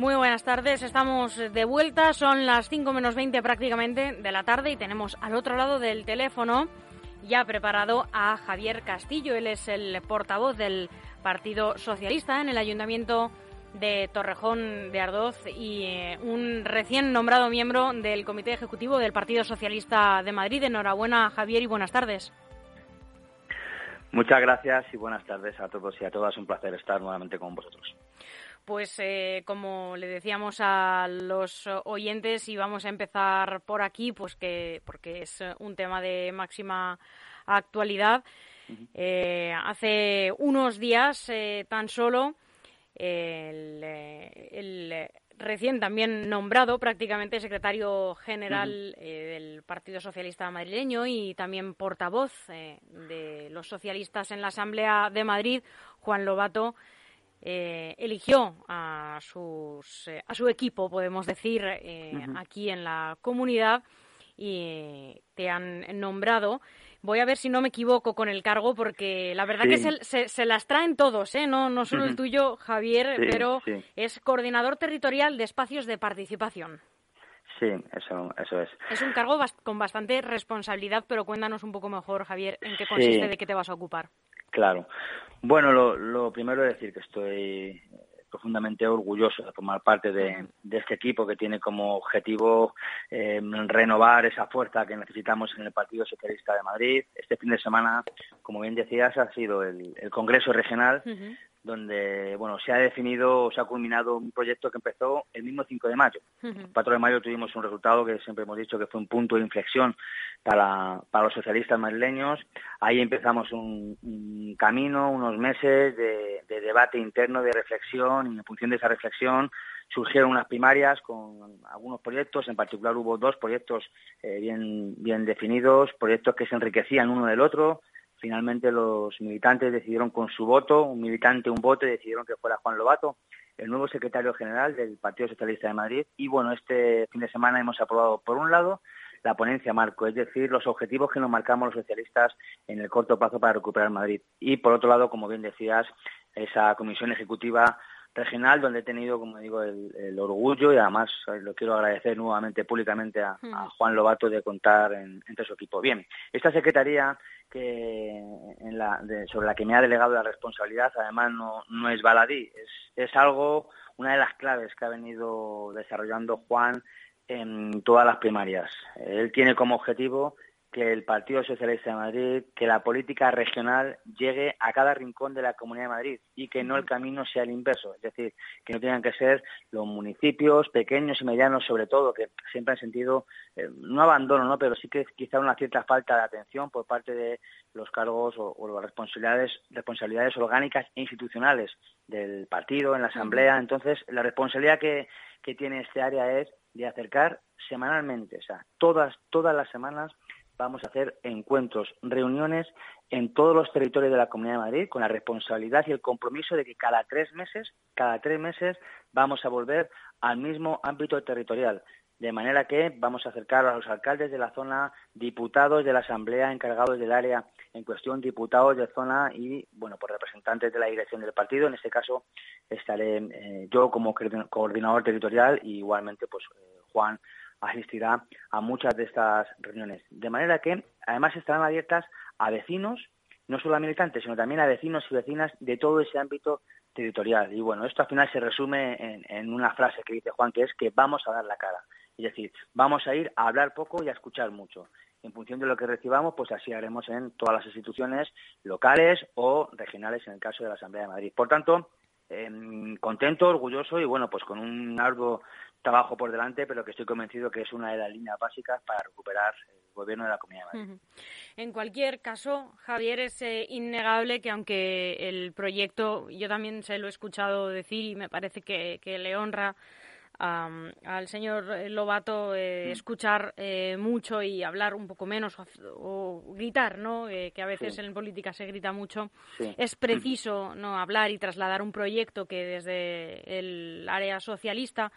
Muy buenas tardes, estamos de vuelta, son las 5 menos 20 prácticamente de la tarde y tenemos al otro lado del teléfono ya preparado a Javier Castillo, él es el portavoz del Partido Socialista en el Ayuntamiento de Torrejón de Ardoz y eh, un recién nombrado miembro del Comité Ejecutivo del Partido Socialista de Madrid. Enhorabuena, Javier, y buenas tardes. Muchas gracias y buenas tardes a todos y a todas. Un placer estar nuevamente con vosotros. Pues eh, como le decíamos a los oyentes y vamos a empezar por aquí, pues que porque es un tema de máxima actualidad. Eh, hace unos días eh, tan solo el, el, recién también nombrado prácticamente secretario general del Partido Socialista madrileño y también portavoz de los socialistas en la Asamblea de Madrid, Juan Lobato, eh, eligió a, sus, eh, a su equipo, podemos decir, eh, aquí en la comunidad y te han nombrado. Voy a ver si no me equivoco con el cargo, porque la verdad que se, se, las traen todos, ¿eh? no, no solo el tuyo, Javier, pero es coordinador territorial de espacios de participación. Sí, eso, eso es. Es un cargo con bastante responsabilidad, pero cuéntanos un poco mejor, Javier, en qué consiste, de qué te vas a ocupar. Claro. Bueno, lo, lo primero es decir que estoy profundamente orgulloso de formar parte de, este equipo que tiene como objetivo eh, renovar esa fuerza que necesitamos en el Partido Socialista de Madrid. Este fin de semana, como bien decías, ha sido el, Congreso Regional donde bueno se ha definido, se ha culminado un proyecto que empezó el mismo 5 de mayo. El 4 de mayo tuvimos un resultado que siempre hemos dicho que fue un punto de inflexión para, para los socialistas madrileños. Ahí empezamos un, camino, unos meses de, debate interno, de reflexión, y en función de esa reflexión surgieron unas primarias con algunos proyectos, en particular hubo dos proyectos eh, bien, bien definidos, proyectos que se enriquecían uno del otro, Finalmente los militantes decidieron con su voto, un militante, un voto, decidieron que fuera Juan Lobato, el nuevo secretario general del Partido Socialista de Madrid. Y bueno, este fin de semana hemos aprobado, por un lado, la ponencia marco, es decir, los objetivos que nos marcamos los socialistas en el corto plazo para recuperar Madrid. Y por otro lado, como bien decías, esa comisión ejecutiva regional donde he tenido, como digo, el, orgullo y además eh, lo quiero agradecer nuevamente públicamente a, hmm. Juan Lobato de contar entre su equipo. Bien, esta secretaría que en la, sobre la que me ha delegado la responsabilidad, además no, no es baladí, es, es algo, una de las claves que ha venido desarrollando Juan en todas las primarias. Él tiene como objetivo que el Partido Socialista de Madrid, que la política regional llegue a cada rincón de la Comunidad de Madrid y que no el camino sea el inverso, es decir, que no tengan que ser los municipios pequeños y medianos, sobre todo, que siempre han sentido, eh, no abandono, ¿no? pero sí que quizá una cierta falta de atención por parte de los cargos o, las responsabilidades, responsabilidades orgánicas e institucionales del partido, en la Asamblea. Entonces, la responsabilidad que, que tiene este área es de acercar semanalmente, o sea, todas, todas las semanas, vamos a hacer encuentros, reuniones en todos los territorios de la Comunidad de Madrid con la responsabilidad y el compromiso de que cada tres meses, cada tres meses vamos a volver al mismo ámbito territorial. De manera que vamos a acercar a los alcaldes de la zona, diputados de la Asamblea encargados del área en cuestión, diputados de zona y, bueno, pues representantes de la dirección del partido. En este caso estaré eh, yo como coordinador territorial y igualmente, pues, eh, Juan asistirá a muchas de estas reuniones. De manera que, además, estarán abiertas a vecinos, no solo a militantes, sino también a vecinos y vecinas de todo ese ámbito territorial. Y bueno, esto al final se resume en, una frase que dice Juan, que es que vamos a dar la cara. Es decir, vamos a ir a hablar poco y a escuchar mucho. En función de lo que recibamos, pues así haremos en todas las instituciones locales o regionales, en el caso de la Asamblea de Madrid. Por tanto, em, contento, orgulloso y bueno, pues con un arduo trabajo por delante, pero que estoy convencido que es una de las líneas básicas para recuperar el gobierno de la Comunidad de Madrid. En cualquier caso, Javier, es eh, innegable que aunque el proyecto, yo también se lo he escuchado decir y me parece que, le honra al señor Lobato eh, escuchar eh, mucho y hablar un poco menos o, gritar, ¿no? que a veces en política se grita mucho. Es preciso no hablar y trasladar un proyecto que desde el área socialista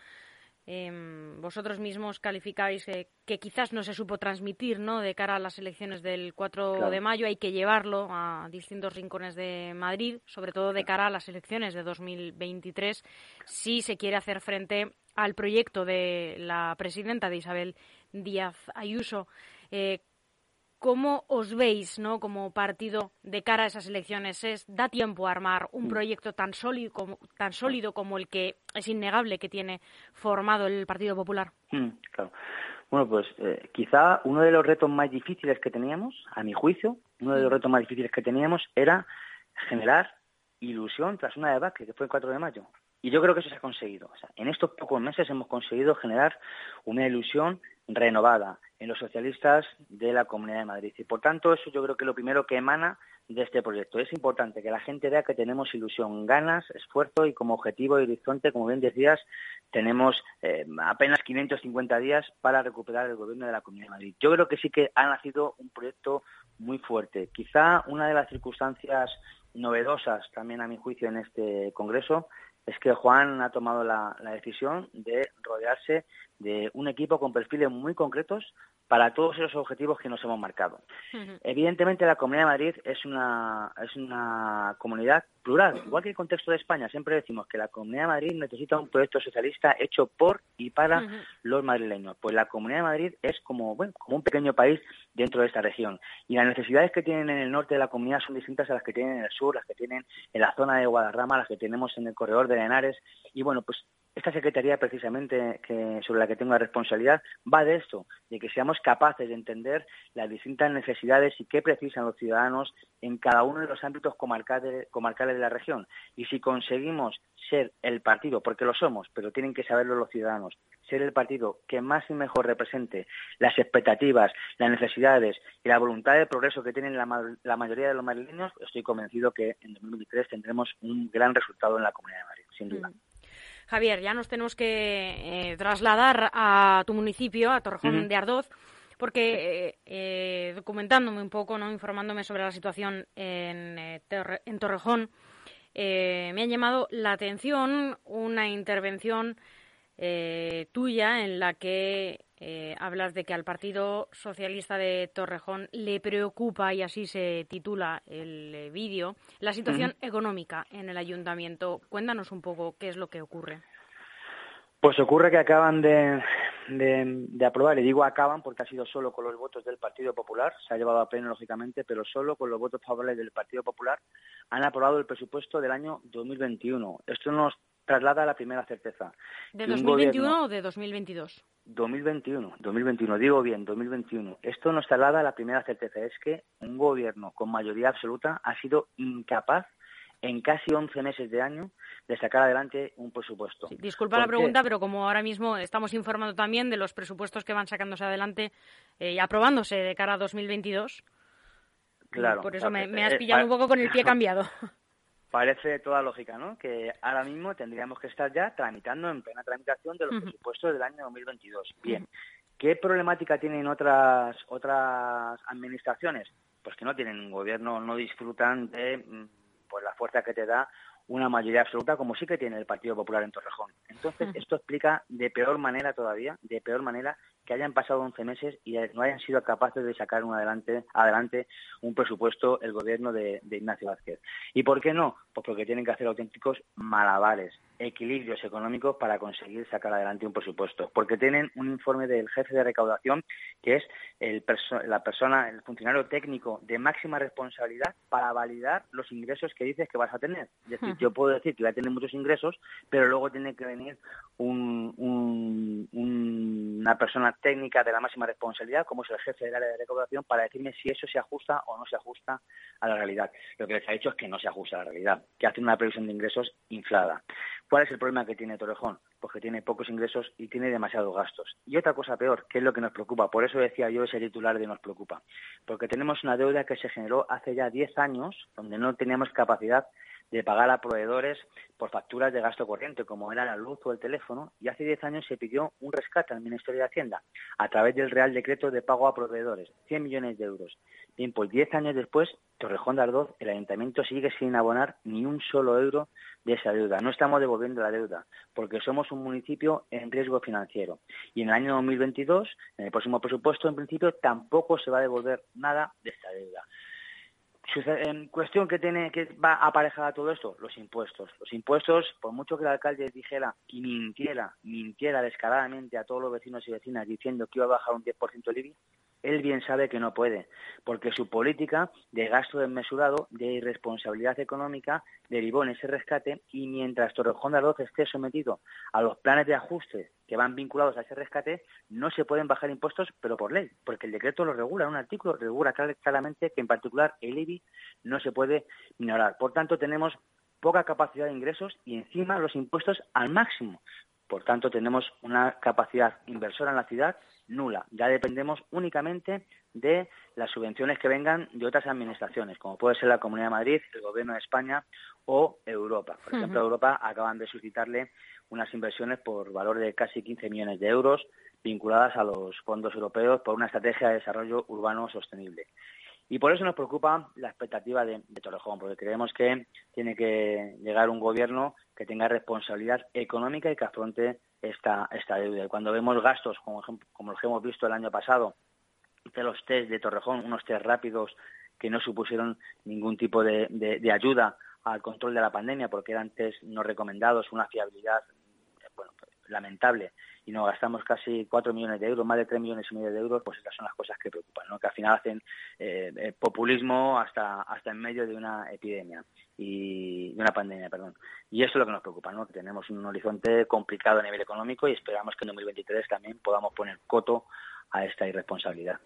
Em, vosotros mismos calificáis que quizás no se supo transmitir ¿no? de cara a las elecciones del 4 de mayo. Hay que llevarlo a distintos rincones de Madrid, sobre todo de cara a las elecciones de 2023, si se quiere hacer frente al proyecto de la presidenta de Isabel Díaz Ayuso. Eh, ¿Cómo os veis ¿no? como partido de cara a esas elecciones? ¿Es, ¿Da tiempo a armar un mm. proyecto tan sólido, como, tan sólido como el que es innegable que tiene formado el Partido Popular? Mm, claro. Bueno, pues eh, quizá uno de los retos más difíciles que teníamos, a mi juicio, uno de los mm. retos más difíciles que teníamos era generar ilusión tras una debate que fue el 4 de mayo. Y yo creo que eso se ha conseguido. O sea, en estos pocos meses hemos conseguido generar una ilusión renovada en los socialistas de la Comunidad de Madrid. Y por tanto, eso yo creo que es lo primero que emana de este proyecto. Es importante que la gente vea que tenemos ilusión, ganas, esfuerzo y como objetivo y horizonte, como bien decías, tenemos eh, apenas 550 días para recuperar el gobierno de la Comunidad de Madrid. Yo creo que sí que ha nacido un proyecto muy fuerte. Quizá una de las circunstancias novedosas también a mi juicio en este Congreso es que Juan ha tomado la, decisión de rodearse de un equipo con perfiles muy concretos para todos esos objetivos que nos hemos marcado. Evidentemente, la Comunidad de Madrid es una, es una comunidad plural, igual que el contexto de España. Siempre decimos que la Comunidad de Madrid necesita un proyecto socialista hecho por y para los madrileños. Pues la Comunidad de Madrid es como, bueno, como un pequeño país dentro de esta región. Y las necesidades que tienen en el norte de la comunidad son distintas a las que tienen en el sur, las que tienen en la zona de Guadarrama, las que tenemos en el corredor de Henares. Y bueno, pues esta Secretaría, precisamente, que, sobre la que tengo la responsabilidad, va de esto, de que seamos capaces de entender las distintas necesidades y qué precisan los ciudadanos en cada uno de los ámbitos comarcales, de la región. Y si conseguimos ser el partido, porque lo somos, pero tienen que saberlo los ciudadanos, ser el partido que más y mejor represente las expectativas, las necesidades y la voluntad de progreso que tienen la, la mayoría de los madrileños, estoy convencido que en 2023 tendremos un gran resultado en la Comunidad de Madrid, sin duda. Mm. Javier, ya nos tenemos que eh, trasladar a tu municipio, a Torrejón de Ardoz, porque eh, eh, documentándome un poco, no informándome sobre la situación en, en Torrejón, me ha llamado la atención una intervención tuya en la que hablas de que al Partido Socialista de Torrejón le preocupa, y así se titula el vídeo, la situación económica en el ayuntamiento. Cuéntanos un poco qué es lo que ocurre. Pues ocurre que acaban de, de, aprobar, y digo acaban porque ha sido solo con los votos del Partido Popular, se ha llevado a pleno lógicamente, pero solo con los votos favorables del Partido Popular han aprobado el presupuesto del año 2021. Esto nos traslada la primera certeza. ¿De 2021 o de 2022? 2021, 2021, digo bien, 2021. Esto nos traslada a la primera certeza, es que un gobierno con mayoría absoluta ha sido incapaz en casi 11 meses de año de sacar adelante un presupuesto. disculpa la pregunta, pero como ahora mismo estamos informando también de los presupuestos que van sacándose adelante y eh, aprobándose de cara a 2022, claro, por eso me, has eh, pillado un poco con el pie cambiado. Parece toda lógica, ¿no? Que ahora mismo tendríamos que estar ya tramitando en plena tramitación de los presupuestos del año 2022. Bien, ¿qué problemática tienen otras otras administraciones? Pues que no tienen un gobierno, no disfrutan de mm, pues la fuerza que te da una mayoría absoluta, como sí que tiene el Partido Popular en Torrejón. Entonces, esto explica de peor manera todavía, de peor manera, que hayan pasado 11 meses y no hayan sido capaces de sacar un adelante, adelante un presupuesto el gobierno de, de Ignacio Vázquez. ¿Y por qué no? Pues porque tienen que hacer auténticos malabares equilibrios económicos para conseguir sacar adelante un presupuesto, porque tienen un informe del jefe de recaudación que es el la persona, el funcionario técnico de máxima responsabilidad para validar los ingresos que dices que vas a tener. Es decir, yo puedo decir que voy a tener muchos ingresos, pero luego tiene que venir un, una persona técnica de la máxima responsabilidad, como es el jefe del área de recaudación, para decirme si eso se ajusta o no se ajusta a la realidad. Lo que les ha dicho es que no se ajusta a la realidad, que hace una previsión de ingresos inflada. ¿Cuál es el problema que tiene Torrejón? Pues que tiene pocos ingresos y tiene demasiados gastos. Y otra cosa peor, que es lo que nos preocupa, por eso decía yo ese titular de nos preocupa, porque tenemos una deuda que se generó hace ya 10 años, donde no teníamos capacidad de pagar a proveedores por facturas de gasto corriente, como era la luz o el teléfono, y hace 10 años se pidió un rescate al Ministerio de Hacienda a través del Real Decreto de Pago a Proveedores, 100 millones de euros. Bien, pues 10 años después, Torrejón de Ardoz, el ayuntamiento sigue sin abonar ni un solo euro de esa deuda. No estamos devolviendo la deuda, porque somos un municipio en riesgo financiero. Y en el año 2022, en el próximo presupuesto, en principio, tampoco se va a devolver nada de esta deuda. Cuestión que tiene que va aparejada a todo esto, los impuestos. Los impuestos, por mucho que el alcalde dijera y mintiera, mintiera descaradamente a todos los vecinos y vecinas diciendo que iba a bajar un 10% el IBI, él bien sabe que no puede, porque su política de gasto desmesurado, de irresponsabilidad económica, derivó en ese rescate y mientras Torrejón de Ardoz esté sometido a los planes de ajuste que van vinculados a ese rescate, no se pueden bajar impuestos, pero por ley, porque el decreto lo regula, un artículo regula claramente que en particular el IBI no se puede minorar. Por tanto, tenemos poca capacidad de ingresos y encima los impuestos al máximo. Por tanto, tenemos una capacidad inversora en la ciudad nula. Ya dependemos únicamente de las subvenciones que vengan de otras administraciones, como puede ser la Comunidad de Madrid, el Gobierno de España o Europa. Por ejemplo, Europa acaban de suscitarle unas inversiones por valor de casi 15 millones de euros vinculadas a los fondos europeos por una estrategia de desarrollo urbano sostenible. Y por eso nos preocupa la expectativa de, Torrejón, porque creemos que tiene que llegar un gobierno que tenga responsabilidad económica y que afronte esta, esta deuda. Y cuando vemos gastos, como, como los que hemos visto el año pasado, de los test de Torrejón, unos test rápidos que no supusieron ningún tipo de, ayuda al control de la pandemia, porque eran test no recomendados, una fiabilidad bueno, lamentable y nos gastamos casi 4 millones de euros, más de 3 millones y medio de euros, pues estas son las cosas que preocupan, al final hacen eh, eh, populismo hasta, hasta en medio de una epidemia y de una pandemia, perdón. Y eso es lo que nos preocupa, ¿no? que tenemos un horizonte complicado a nivel económico y esperamos que en 2023 también podamos poner coto a esta irresponsabilidad.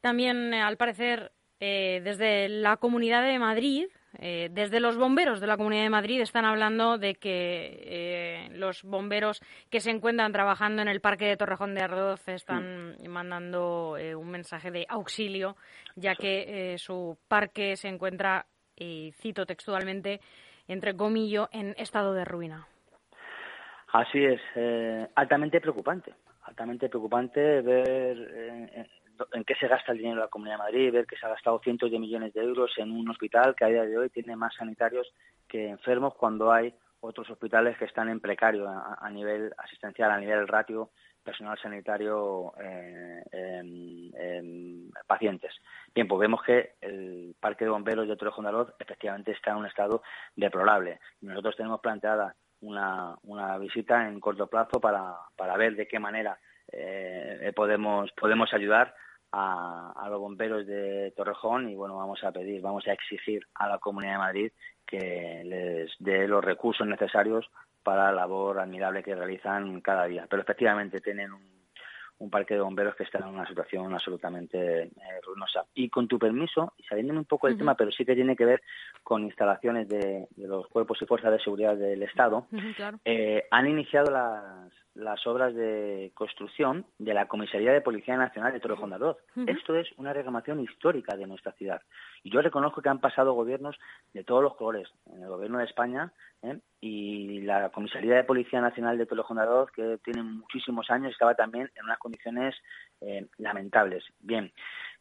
También, al parecer, eh, desde la Comunidad de Madrid eh, desde los bomberos de la Comunidad de Madrid están hablando de que eh, los bomberos que se encuentran trabajando en el Parque de Torrejón de Ardoz están mandando eh, un mensaje de auxilio, ya que su parque se encuentra, y cito textualmente, entre comillo, en estado de ruina. Así es, altamente preocupante, altamente preocupante ver en qué se gasta el dinero de la Comunidad de Madrid, ver que se ha gastado cientos de millones de euros en un hospital que a día de hoy tiene más sanitarios que enfermos cuando hay otros hospitales que están en precario a, nivel asistencial, a nivel ratio personal sanitario eh, en, pacientes. Bien, pues vemos que el Parque de Bomberos de Torrejón de Arroz efectivamente está en un estado deplorable. Nosotros tenemos planteada una, una visita en corto plazo para, para ver de qué manera eh, podemos, podemos ayudar a, los bomberos de Torrejón y bueno, vamos a pedir, vamos a exigir a la Comunidad de Madrid que les dé los recursos necesarios para la labor admirable que realizan cada día. Pero efectivamente tienen un, parque de bomberos que está en una situación absolutamente eh, ruinosa. Y con tu permiso, y saliéndome un poco del tema, pero sí que tiene que ver con instalaciones de, los cuerpos y fuerzas de seguridad del Estado, eh, han iniciado las, las obras de construcción de la Comisaría de Policía Nacional de Torrejón de Ardoz. Esto es una reclamación histórica de nuestra ciudad. Y yo reconozco que han pasado gobiernos de todos los colores, en el gobierno de España ¿eh? y la Comisaría de Policía Nacional de Torrejón de Ardoz, que tiene muchísimos años, estaba también en unas condiciones eh, lamentables. Bien,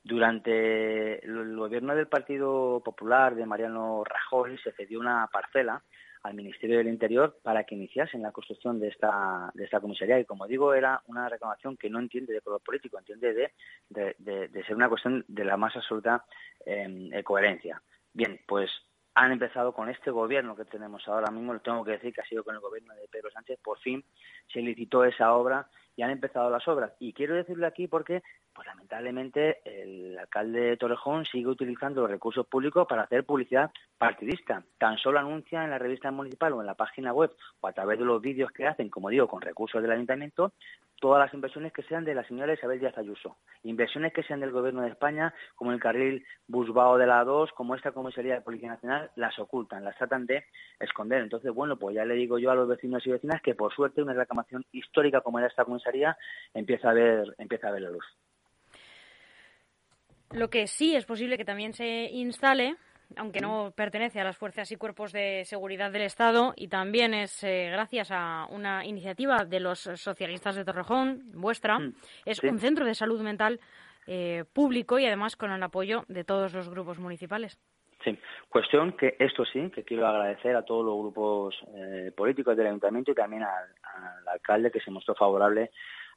durante el gobierno del Partido Popular de Mariano Rajoy se cedió una parcela al Ministerio del Interior para que iniciasen la construcción de esta, de esta comisaría. Y como digo, era una reclamación que no entiende de color político, entiende de, de, ser una cuestión de la más absoluta em, eh, coherencia. Bien, pues han empezado con este gobierno que tenemos ahora mismo, lo tengo que decir que ha sido con el gobierno de Pedro Sánchez, por fin se licitó esa obra y han empezado las obras. Y quiero decirlo aquí porque, pues lamentablemente, el alcalde de Torrejón sigue utilizando los recursos públicos para hacer publicidad partidista. Tan solo anuncia en la revista municipal o en la página web o a través de los vídeos que hacen, como digo, con recursos del ayuntamiento, todas las inversiones que sean de la señora Isabel Díaz Ayuso. Inversiones que sean del Gobierno de España, como el carril Busbao de la 2, como esta comisaría de Policía Nacional, las ocultan, las tratan de esconder. Entonces, bueno, pues ya le digo yo a los vecinos y vecinas que por suerte una reclamación histórica como era esta comisaría empieza a ver, empieza a ver la luz. Lo que sí es posible que también se instale aunque no pertenece a las fuerzas y cuerpos de seguridad del Estado, y también es eh, gracias a una iniciativa de los socialistas de Torrejón, vuestra, mm, es un centro de salud mental eh, público y además con el apoyo de todos los grupos municipales. Sí, cuestión que esto sí, que quiero agradecer a todos los grupos eh, políticos del ayuntamiento y también al, alcalde que se mostró favorable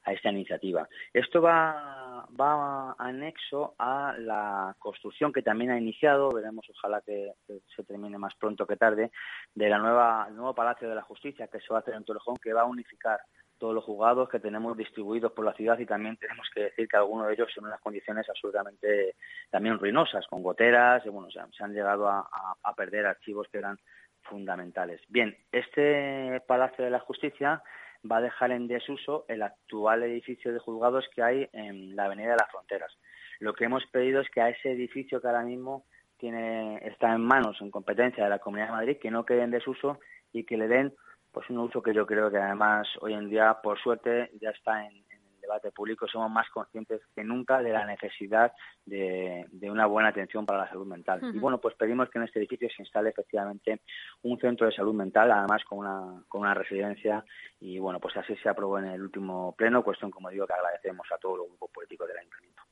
a esta iniciativa. Esto va, anexo a la construcción que también ha iniciado, veremos ojalá que, se termine más pronto que tarde, de la nueva, nuevo Palacio de la Justicia que se va a hacer en Torrejón, que va a unificar todos los juzgados que tenemos distribuidos por la ciudad y también tenemos que decir que algunos de ellos son unas condiciones absolutamente también ruinosas, con goteras, y bueno, se, han llegado a, perder archivos que eran fundamentales. Bien, este Palacio de la Justicia va a dejar en desuso el actual edificio de juzgados que hay en la Avenida de las Fronteras. Lo que hemos pedido es que a ese edificio que ahora mismo tiene, está en manos, en competencia de la Comunidad de Madrid, que no quede en desuso y que le den pues un uso que yo creo que además hoy en día, por suerte, ya está en, el debate público. Somos más conscientes que nunca de la necesidad de, una buena atención para la salud mental. Y bueno, pues pedimos que en este edificio se instale efectivamente un centro de salud mental, además con una, con una residencia. Y bueno, pues así se aprobó en el último pleno, cuestión, como digo, que agradecemos a todos los grupos políticos del ayuntamiento.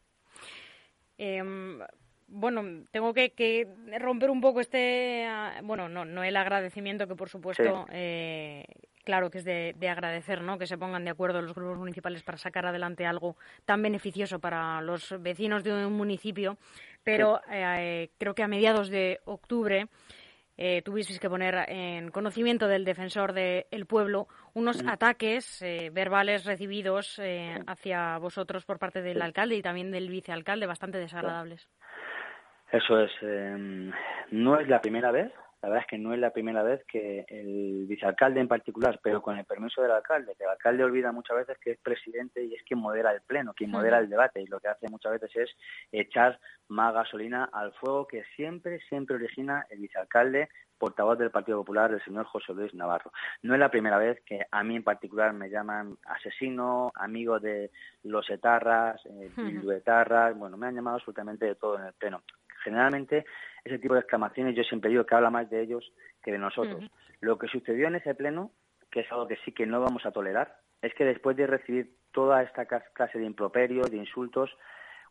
Eh, bueno, tengo que, romper un poco este, ah, bueno, no, no el agradecimiento que por supuesto, eh, claro que es de, agradecer, ¿no? Que se pongan de acuerdo los grupos municipales para sacar adelante algo tan beneficioso para los vecinos de un municipio, pero eh, creo que a mediados de octubre eh, tuvisteis que poner en conocimiento del defensor del pueblo unos ataques eh, verbales recibidos hacia vosotros por parte del alcalde y también del vicealcalde bastante desagradables. Eso es. Em, no es la primera vez, la verdad es que no es la primera vez que el vicealcalde en particular, pero con el permiso del alcalde, que el alcalde olvida muchas veces que es presidente y es quien modera el pleno, quien modera el debate, y lo que hace muchas veces es echar más gasolina al fuego que siempre, siempre origina el vicealcalde portavoz del Partido Popular, el señor José Luis Navarro. No es la primera vez que a mí en particular me llaman asesino, amigo de los etarras, eh, etarras, bueno, me han llamado absolutamente de todo en el pleno generalmente ese tipo de exclamaciones yo siempre digo que habla más de ellos que de nosotros. Lo que sucedió en ese pleno, que es algo que sí que no vamos a tolerar, es que después de recibir toda esta clase de improperios, de insultos,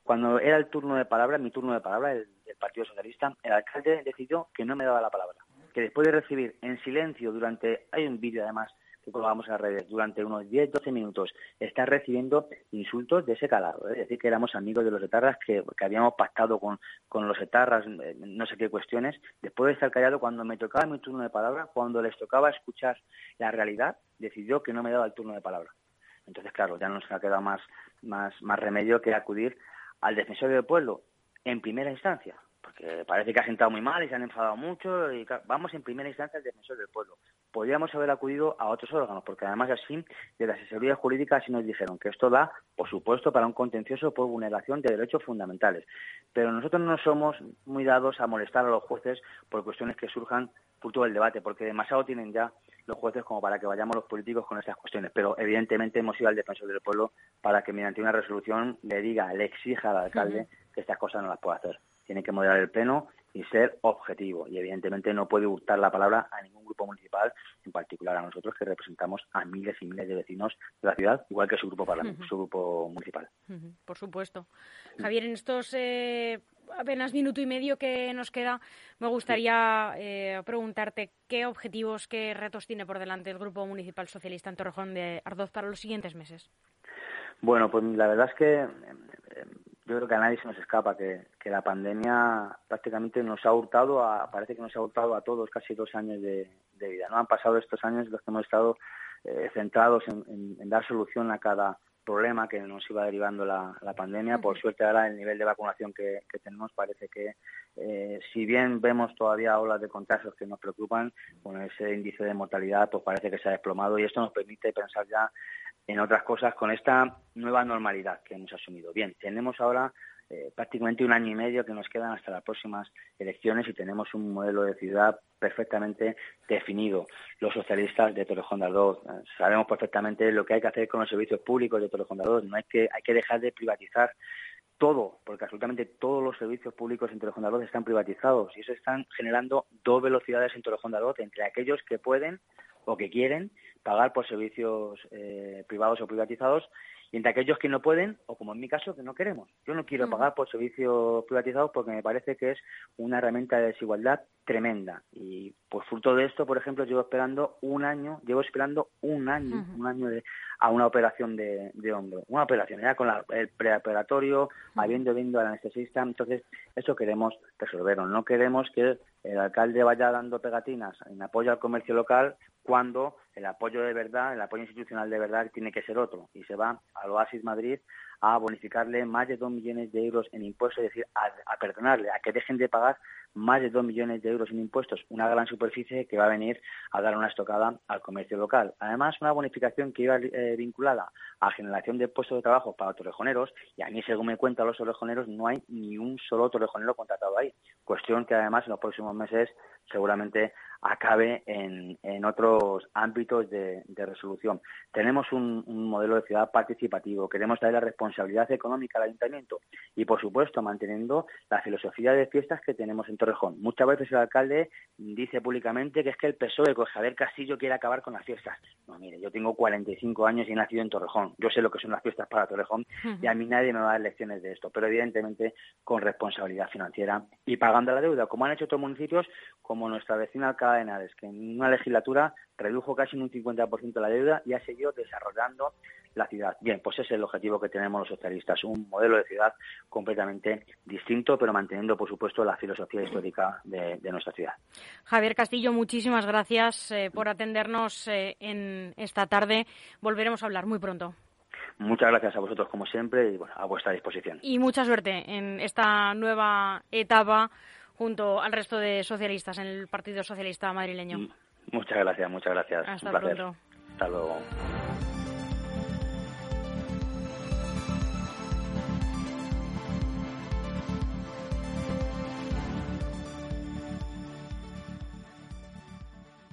cuando era el turno de palabra, mi turno de palabra, el, del Partido Socialista, el alcalde decidió que no me daba la palabra. Que después de recibir en silencio durante, hay un vídeo además que colgamos en las redes, durante unos 10-12 minutos está recibiendo insultos de ese calado. ¿eh? Es decir, que éramos amigos de los etarras, que, habíamos pactado con, con los etarras, eh, no sé qué cuestiones. Después de estar callado, cuando me tocaba mi turno de palabra, cuando les tocaba escuchar la realidad, decidió que no me daba el turno de palabra. Entonces, claro, ya nos ha quedado más, más, más remedio que acudir al defensor del pueblo en primera instancia, porque parece que ha sentado muy mal y se han enfadado mucho. Y vamos en primera instancia al defensor del pueblo. Podríamos haber acudido a otros órganos, porque además así de la asesoría jurídica sí nos dijeron que esto da, por supuesto, para un contencioso por vulneración de derechos fundamentales. Pero nosotros no somos muy dados a molestar a los jueces por cuestiones que surjan por todo el debate, porque demasiado tienen ya los jueces como para que vayamos los políticos con estas cuestiones. Pero evidentemente hemos ido al defensor del pueblo para que mediante una resolución le diga, le exija al alcalde que estas cosas no las pueda hacer tiene que moderar el pleno y ser objetivo. Y evidentemente no puede gustar la palabra a ningún grupo municipal, en particular a nosotros que representamos a miles y miles de vecinos de la ciudad, igual que su grupo su grupo municipal. Por supuesto. Javier, en estos eh, apenas minuto y medio que nos queda, me gustaría eh, preguntarte qué objetivos, qué retos tiene por delante el Grupo Municipal Socialista en Torrejón de Ardoz para los siguientes meses. Bueno, pues la verdad es que yo creo que a nadie se nos escapa que, la pandemia prácticamente nos ha hurtado, parece que nos ha hurtado a todos casi dos años de, vida. No han pasado estos años los que hemos estado eh, centrados en, dar solución a cada problema que nos iba derivando la, pandemia. Por suerte ahora el nivel de vacunación que, tenemos parece que, eh, si bien vemos todavía olas de contagios que nos preocupan, con ese índice de mortalidad pues parece que se ha desplomado y esto nos permite pensar ya en otras cosas con esta nueva normalidad que hemos asumido. Bien, tenemos ahora eh, prácticamente un año y medio que nos quedan hasta las próximas elecciones y tenemos un modelo de ciudad perfectamente definido. Los socialistas de Torrejón de Ardoz eh, sabemos perfectamente lo que hay que hacer con los servicios públicos de Torrejón de Ardoz. No hay que, hay que dejar de privatizar todo, porque absolutamente todos los servicios públicos en Torrejón de Ardoz están privatizados y eso están generando dos velocidades en Torrejón de Ardoz entre aquellos que pueden o que quieren pagar por servicios eh, privados o privatizados y entre aquellos que no pueden, o como en mi caso, que no queremos. Yo no quiero pagar por servicios privatizados porque me parece que es una herramienta de desigualdad tremenda. Y pues fruto de esto, por ejemplo, llevo esperando un año, llevo esperando un año, un año de, a una operación de, de hombro. Una operación ya con el preoperatorio, habiendo viendo al anestesista. Entonces, eso queremos resolverlo. No queremos que el alcalde vaya dando pegatinas en apoyo al comercio local cuando el apoyo de verdad, el apoyo institucional de verdad tiene que ser otro. Y se va al Oasis Madrid a bonificarle más de dos millones de euros en impuestos, es decir, a, perdonarle, a que dejen de pagar más de dos millones de euros en impuestos, una gran superficie que va a venir a dar una estocada al comercio local. Además, una bonificación que iba eh, vinculada a generación de puestos de trabajo para torrejoneros, y a mí, según me cuentan los torrejoneros, no hay ni un solo torrejonero contratado ahí. Cuestión que además en los próximos meses seguramente acabe en, otros ámbitos de, resolución. Tenemos un, modelo de ciudad participativo, queremos darle la responsabilidad económica al ayuntamiento y, por supuesto, manteniendo la filosofía de fiestas que tenemos en Torrejón. Muchas veces el alcalde dice públicamente que es que el PSOE con Javier Castillo quiere acabar con las fiestas. No, mire, yo tengo 45 años y he nacido en Torrejón. Yo sé lo que son las fiestas para Torrejón y a mí nadie me va a dar lecciones de esto, pero evidentemente con responsabilidad financiera y pagando la deuda, como han hecho otros municipios, como nuestra vecina alcalde de Henares, que en una legislatura redujo casi en un 50% la deuda y ha seguido desarrollando la ciudad. Bien, pues ese es el objetivo que tenemos los socialistas, un modelo de ciudad completamente distinto, pero manteniendo, por supuesto, la filosofía histórica de, nuestra ciudad. Javier Castillo, muchísimas gracias eh, por atendernos eh, en esta tarde. Volveremos a hablar muy pronto. Muchas gracias a vosotros, como siempre, y a vuestra disposición. Y mucha suerte en esta nueva etapa junto al resto de socialistas en el Partido Socialista madrileño. Muchas gracias, muchas gracias. Hasta pronto. Hasta luego.